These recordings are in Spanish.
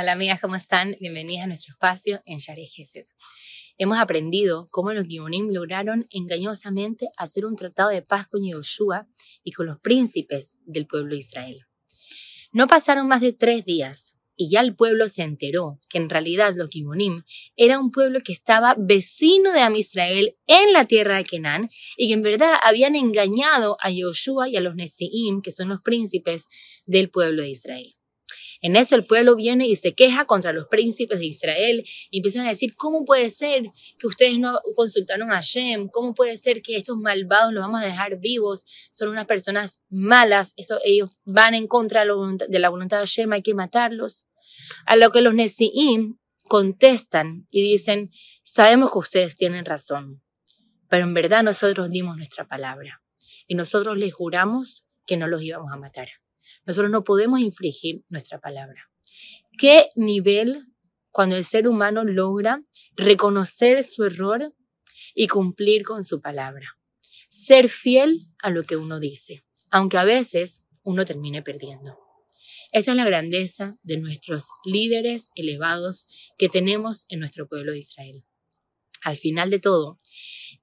Hola amigas, ¿cómo están? Bienvenidas a nuestro espacio en Share. Hemos aprendido cómo los Gibonim lograron engañosamente hacer un tratado de paz con Yoshua y con los príncipes del pueblo de Israel. No pasaron más de tres días y ya el pueblo se enteró que en realidad los Gibonim era un pueblo que estaba vecino de Am Israel en la tierra de Canaán y que en verdad habían engañado a Yoshua y a los Nesiim, que son los príncipes del pueblo de Israel. En eso el pueblo viene y se queja contra los príncipes de Israel y empiezan a decir, ¿cómo puede ser que ustedes no consultaron a Hashem? ¿Cómo puede ser que estos malvados los vamos a dejar vivos? Son unas personas malas, eso, ellos van en contra de la voluntad de Hashem, hay que matarlos. A lo que los Nesiim contestan y dicen, sabemos que ustedes tienen razón, pero en verdad nosotros dimos nuestra palabra y nosotros les juramos que no los íbamos a matar. Nosotros no podemos infringir nuestra palabra. ¿Qué nivel cuando el ser humano logra reconocer su error y cumplir con su palabra? Ser fiel a lo que uno dice, aunque a veces uno termine perdiendo. Esa es la grandeza de nuestros líderes elevados que tenemos en nuestro pueblo de Israel. Al final de todo,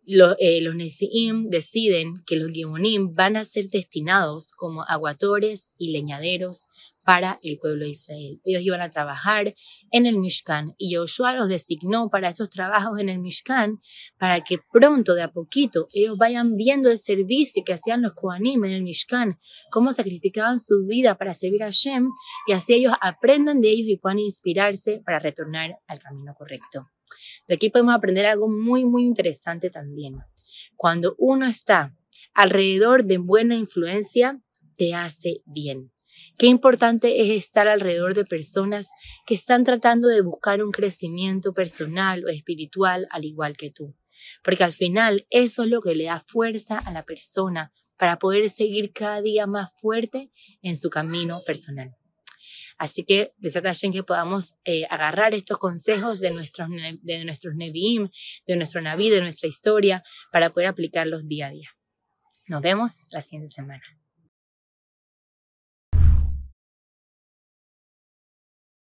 eh, los, deciden que los Gimonim van a ser destinados como aguatores y leñaderos para el pueblo de Israel. Ellos iban a trabajar en el Mishkan y Joshua los designó para esos trabajos en el Mishkan para que pronto, de a poquito, ellos vayan viendo el servicio que hacían los Kohanim en el Mishkan, cómo sacrificaban su vida para servir a Shem y así ellos aprendan de ellos y puedan inspirarse para retornar al camino correcto. De aquí podemos aprender algo muy, muy interesante también. Cuando uno está alrededor de buena influencia, te hace bien. Qué importante es estar alrededor de personas que están tratando de buscar un crecimiento personal o espiritual al igual que tú. Porque al final eso es lo que le da fuerza a la persona para poder seguir cada día más fuerte en su camino personal. Así que, Besat que podamos eh, agarrar estos consejos de nuestros, de nuestros Nevi'im, de nuestro Naví, de nuestra historia, para poder aplicarlos día a día. Nos vemos la siguiente semana.